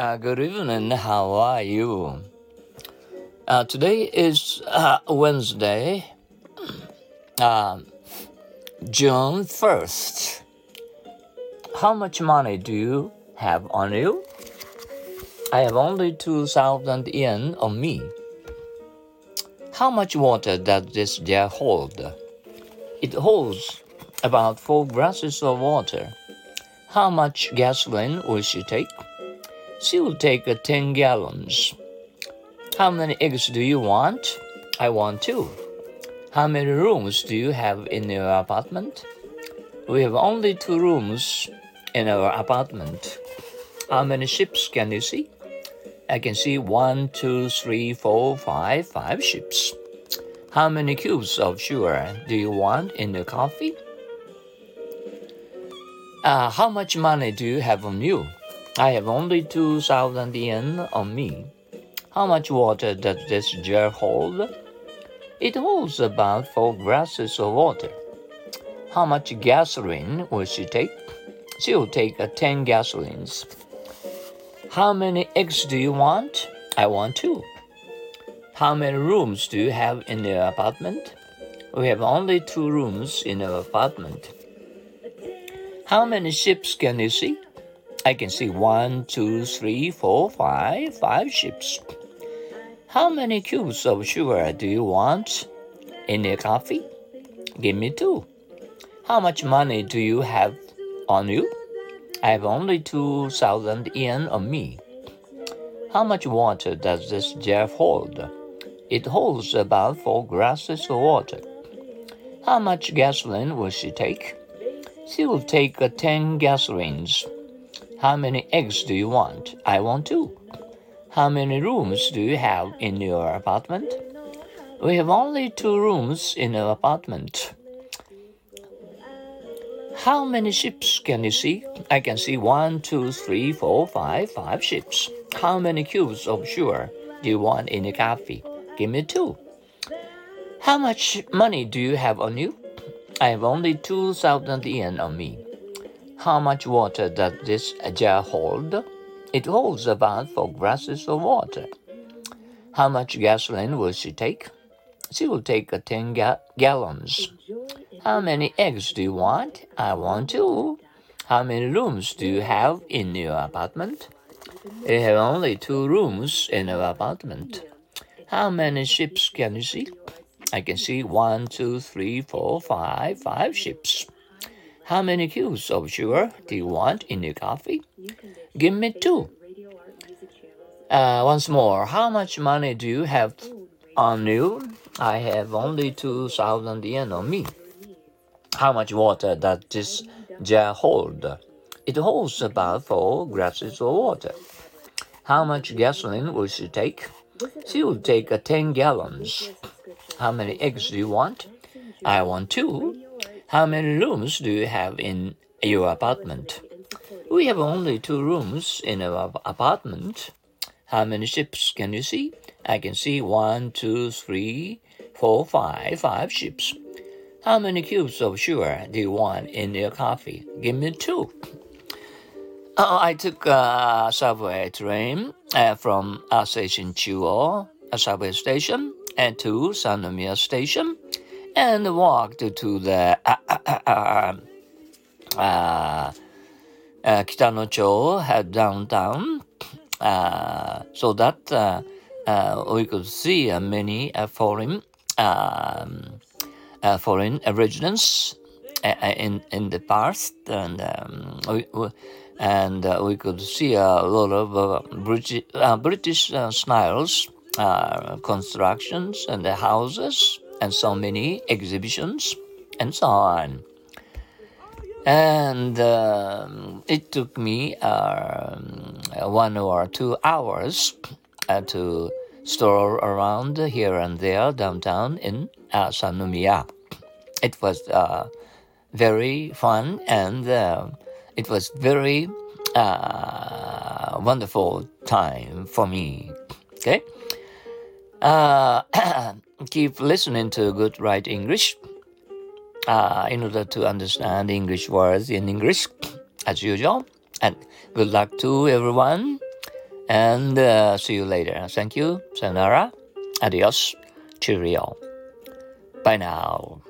Uh, good evening. How are you? Uh, today is uh, Wednesday, uh, June 1st. How much money do you have on you? I have only 2,000 yen on me. How much water does this jar hold? It holds about four glasses of water. How much gasoline will she take? She will take 10 gallons. How many eggs do you want? I want two. How many rooms do you have in your apartment? We have only two rooms in our apartment. How many ships can you see? I can see one, two, three, four, five, five ships. How many cubes of sugar do you want in the coffee? Uh, how much money do you have on you? I have only 2,000 yen on me. How much water does this jar hold? It holds about four glasses of water. How much gasoline will she take? She'll take uh, 10 gasolines. How many eggs do you want? I want two. How many rooms do you have in the apartment? We have only two rooms in our apartment. How many ships can you see? I can see one, two, three, four, five, five ships. How many cubes of sugar do you want in your coffee? Give me two. How much money do you have on you? I have only 2,000 yen on me. How much water does this jar hold? It holds about four glasses of water. How much gasoline will she take? She will take uh, 10 gasolines. How many eggs do you want? I want two. How many rooms do you have in your apartment? We have only two rooms in our apartment. How many ships can you see? I can see one, two, three, four, five, five ships. How many cubes of sugar do you want in a coffee? Give me two. How much money do you have on you? I have only 2,000 yen on me. How much water does this jar hold? It holds about four glasses of water. How much gasoline will she take? She will take 10 ga gallons. How many eggs do you want? I want two. How many rooms do you have in your apartment? We have only two rooms in our apartment. How many ships can you see? I can see one, two, three, four, five, five ships. How many cubes of sugar do you want in your coffee? Give me two. Uh, once more, how much money do you have on you? I have only 2,000 yen on me. How much water does this jar hold? It holds about four glasses of water. How much gasoline will she take? She will take uh, 10 gallons. How many eggs do you want? I want two. How many rooms do you have in your apartment? We have only two rooms in our apartment. How many ships can you see? I can see one, two, three, four, five, five ships. How many cubes of sugar do you want in your coffee? Give me two. Uh, I took a subway train uh, from station Chuo, a subway station, and to Sannomiya Station, and walked to the uh, uh, uh, Kitanocho downtown, so that we could see many foreign um, uh, foreign residents uh, in in the past, and um, we, we, and uh, we could see a lot of uh, British British styles constructions and the houses, and so many exhibitions, and so on. And um, it took me um, one or two hours to stroll around here and there downtown in uh, Sannomiya. It was uh, very fun and uh, it was very uh, wonderful time for me. Okay, uh, keep listening to Good Right English uh, in order to understand English words in English as usual. And good luck to everyone. And uh, see you later. Thank you. Sayonara. Adios. Cheerio. Bye now.